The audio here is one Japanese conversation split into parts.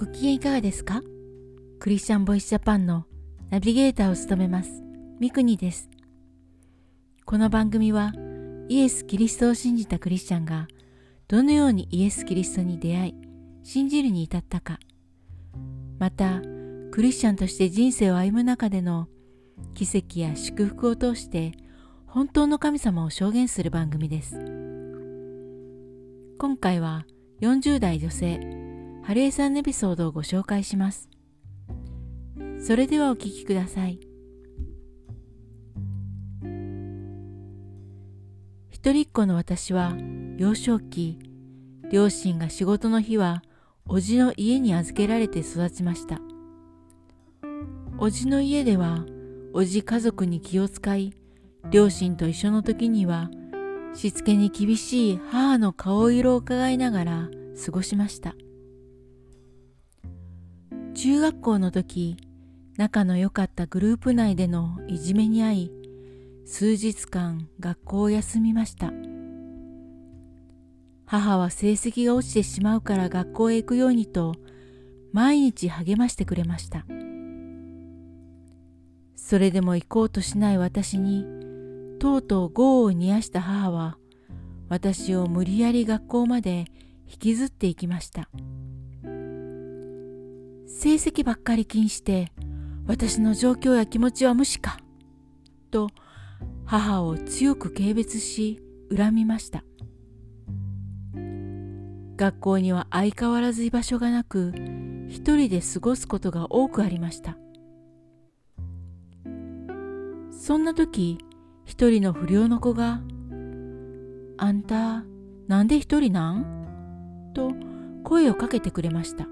ご機嫌いかがですか？クリスチャンボイスジャパンのナビゲーターを務めますミクニです。この番組はイエス・キリストを信じたクリスチャンがどのようにイエス・キリストに出会い信じるに至ったかまたクリスチャンとして人生を歩む中での奇跡や祝福を通して本当の神様を証言する番組です。今回は40代女性春江さんのエピソードをご紹介します。それではお聞きください。一人っ子の私は幼少期、両親が仕事の日は叔父の家に預けられて育ちました。叔父の家では叔父家族に気を使い、両親と一緒の時にはしつけに厳しい母の顔色を伺いながら過ごしました。中学校の時仲の良かったグループ内でのいじめに遭い数日間学校を休みました母は成績が落ちてしまうから学校へ行くようにと毎日励ましてくれましたそれでも行こうとしない私にとうとう業を煮やした母は私を無理やり学校まで引きずっていきました。成績ばっかり気にして私の状況や気持ちは無視かと母を強く軽蔑し恨みました。学校には相変わらず居場所がなく一人で過ごすことが多くありました。そんな時一人の不良の子が「あんたなんで一人なん?」と声をかけてくれました。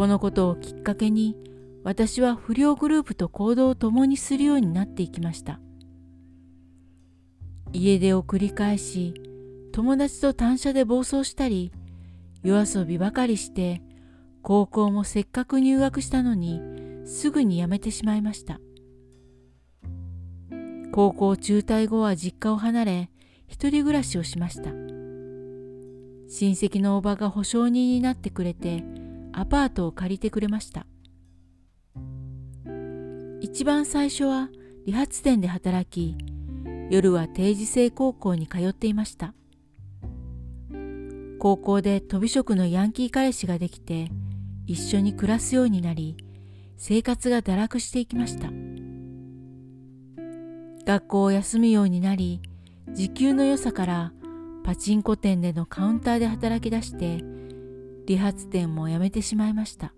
このことをきっかけに私は不良グループと行動を共にするようになっていきました。家出を繰り返し友達と単車で暴走したり夜遊びばかりして高校もせっかく入学したのにすぐに辞めてしまいました。高校中退後は実家を離れ一人暮らしをしました。親戚のおばが保証人になってくれてアパートを借りてくれました。一番最初は理髪店で働き夜は定時制高校に通っていました。高校で飛び職のヤンキー彼氏ができて一緒に暮らすようになり生活が堕落していきました。学校を休むようになり時給の良さからパチンコ店でのカウンターで働き出して理髪店も辞めてしまいました。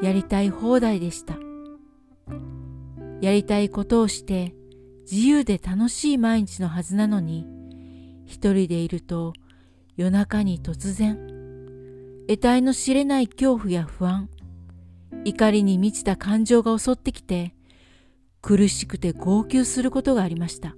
やりたい放題でした。やりたいことをして自由で楽しい毎日のはずなのに一人でいると夜中に突然得体の知れない恐怖や不安怒りに満ちた感情が襲ってきて苦しくて号泣することがありました。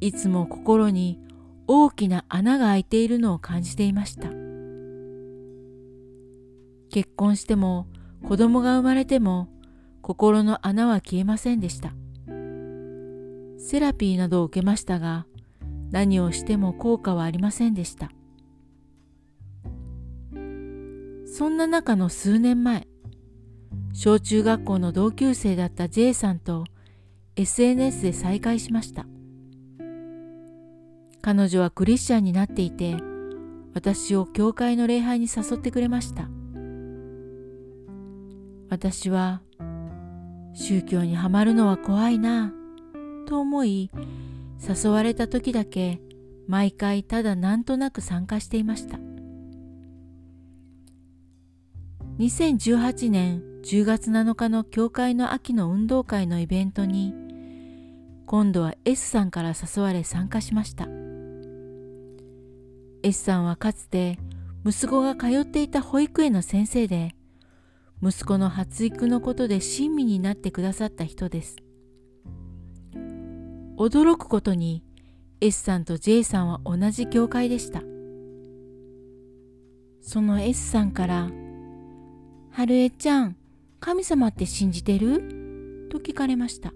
いつも心に大きな穴が開いているのを感じていました。結婚しても子供が生まれても心の穴は消えませんでした。セラピーなどを受けましたが何をしても効果はありませんでした。そんな中の数年前小中学校の同級生だった J さんと SNS で再会しました。彼女はクリスチャンになっていて私を教会の礼拝に誘ってくれました。私は宗教にはまるのは怖いなと思い誘われた時だけ毎回ただなんとなく参加していました。2018年10月7日の教会の秋の運動会のイベントに今度は S さんから誘われ参加しました。S さんはかつて息子が通っていた保育園の先生で息子の発育のことで親身になってくださった人です。驚くことに S さんと J さんは同じ教会でした。その S さんから「春江ちゃん神様って信じてる?」と聞かれました。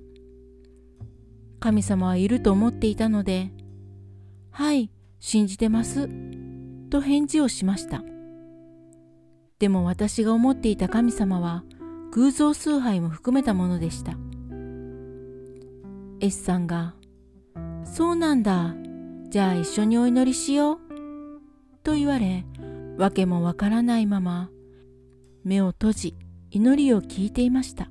神様はいると思っていたので「はい信じてます」と返事をしました。でも私が思っていた神様は偶像崇拝も含めたものでした。S さんが、そうなんだ。じゃあ一緒にお祈りしよう。と言われ、わけもわからないまま、目を閉じ、祈りを聞いていました。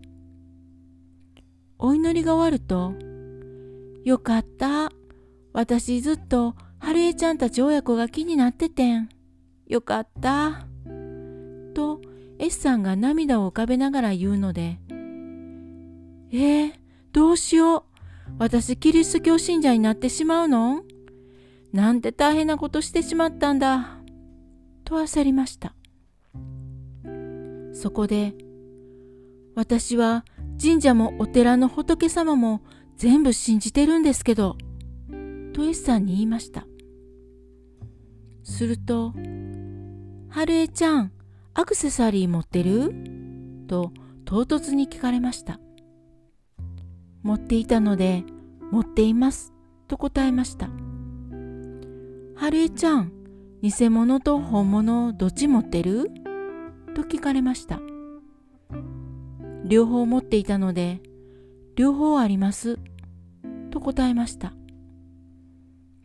お祈りが終わると、よかった。私ずっと春江ちゃんたち親子が気になっててん。よかった。と、S さんが涙を浮かべながら言うので、えー、どうしよう。私キリスト教信者になってしまうの？なんて大変なことしてしまったんだ。と焦りました。そこで、私は神社もお寺の仏様も全部信じてるんですけど、と S さんに言いました。すると、春江ちゃん、アクセサリー持ってる？と唐突に聞かれました。持っていたので、持っています。と答えました。春江ちゃん、偽物と本物どっち持ってる？と聞かれました。両方持っていたので、両方あります。と答えました。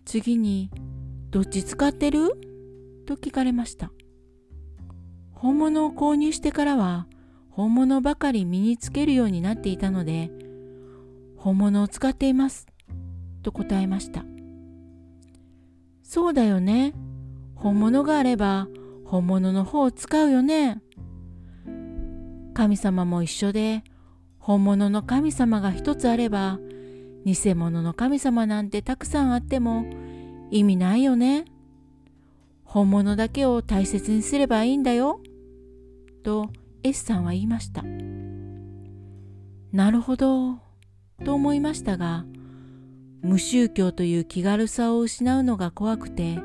次に、どっち使ってる？と聞かれました。本物を購入してからは、本物ばかり身につけるようになっていたので、本物を使っています。と答えました。そうだよね。本物があれば本物の方を使うよね。神様も一緒で本物の神様が一つあれば偽物の神様なんてたくさんあっても意味ないよね。本物だけを大切にすればいいんだよ。と S さんは言いました。なるほど。と思いましたが無宗教という気軽さを失うのが怖くて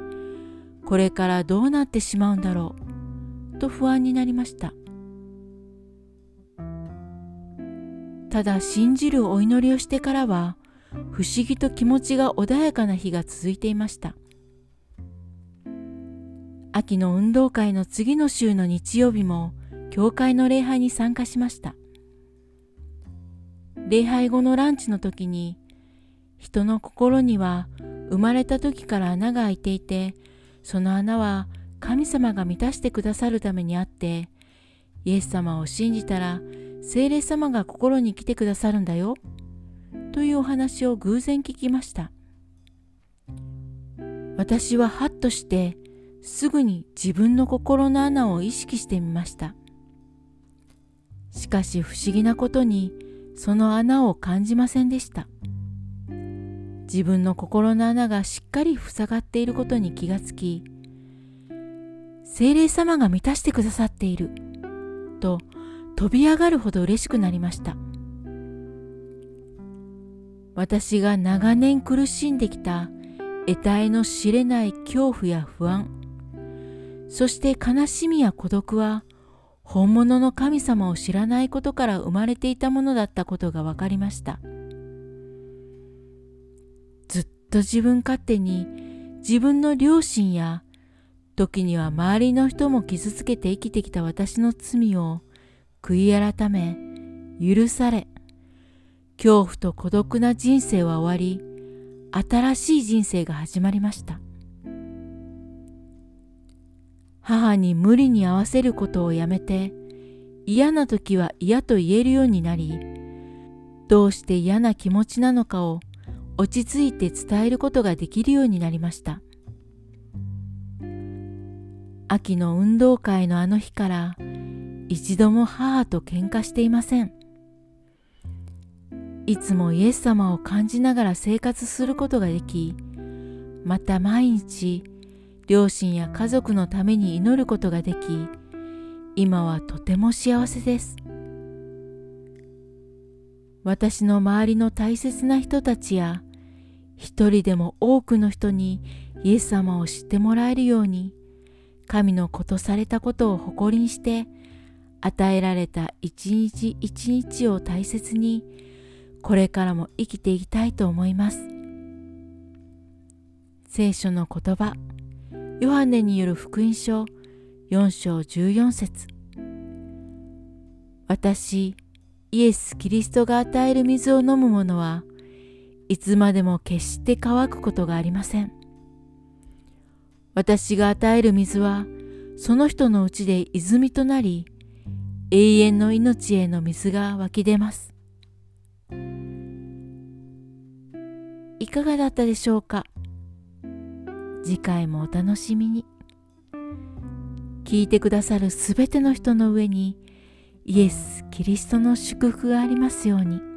これからどうなってしまうんだろうと不安になりましたただ信じるお祈りをしてからは不思議と気持ちが穏やかな日が続いていました。秋の運動会の次の週の日曜日も教会の礼拝に参加しました。礼拝後のランチの時に人の心には生まれた時から穴が開いていてその穴は神様が満たしてくださるためにあってイエス様を信じたら聖霊様が心に来てくださるんだよ。というお話を偶然聞きました。私はハッとしてすぐに自分の心の穴を意識してみました。しかし不思議なことにその穴を感じませんでした。自分の心の穴がしっかり塞がっていることに気がつき精霊様が満たしてくださっていると飛び上がるほど嬉しくなりました。私が長年苦しんできた得体の知れない恐怖や不安。そして悲しみや孤独は本物の神様を知らないことから生まれていたものだったことが分かりました。ずっと自分勝手に自分の両親や時には周りの人も傷つけて生きてきた私の罪を悔い改め許され恐怖と孤独な人生は終わり新しい人生が始まりました。母に無理に合わせることをやめて嫌な時は嫌と言えるようになりどうして嫌な気持ちなのかを落ち着いて伝えることができるようになりました。秋の運動会のあの日から一度も母と喧嘩していません。いつもイエス様を感じながら生活することができまた毎日両親や家族のために祈ることができ今はとても幸せです。私の周りの大切な人たちや一人でも多くの人にイエス様を知ってもらえるように神のことされたことを誇りにして与えられた一日一日を大切にこれからも生きていきたいと思います聖書の言葉ヨハネによる福音書4章14節私、イエス・キリストが与える水を飲む者はいつまでも決して乾くことがありません。私が与える水はその人のうちで泉となり永遠の命への水が湧き出ます。いかがだったでしょうか？次回もお楽しみに。聞いてくださるすべての人の上にイエス・キリストの祝福がありますように。